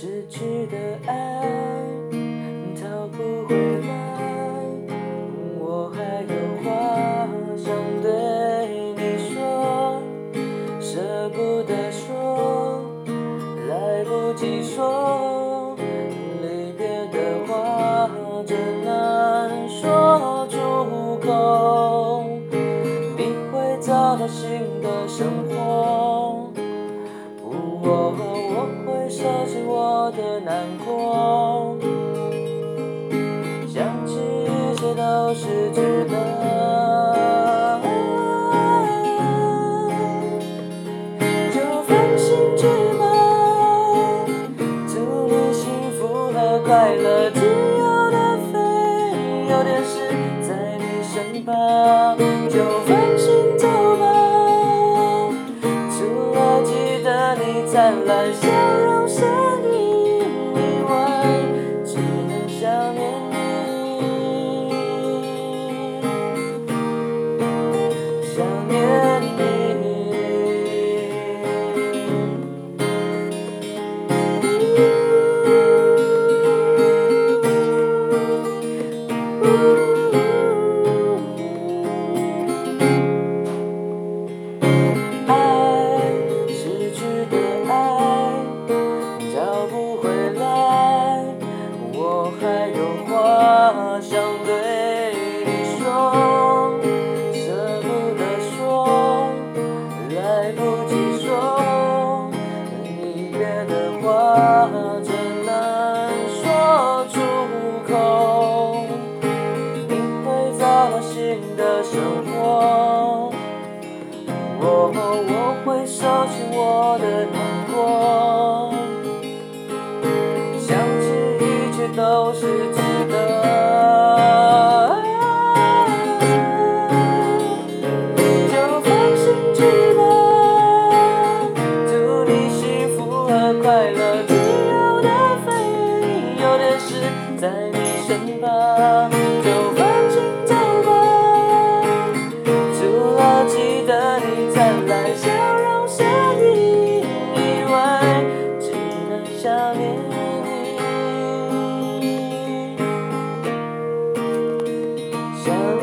失去的爱讨不回来，我还有话想对你说，舍不得说，来不及说，离别的话真难说出口，你会找到新的生活。收起我的难过，想起一切都是来笑容想对你说，舍不得说，来不及说，离别的话真难说出口。你会找到新的生活。我我会收起我的难过，想起一切都是 So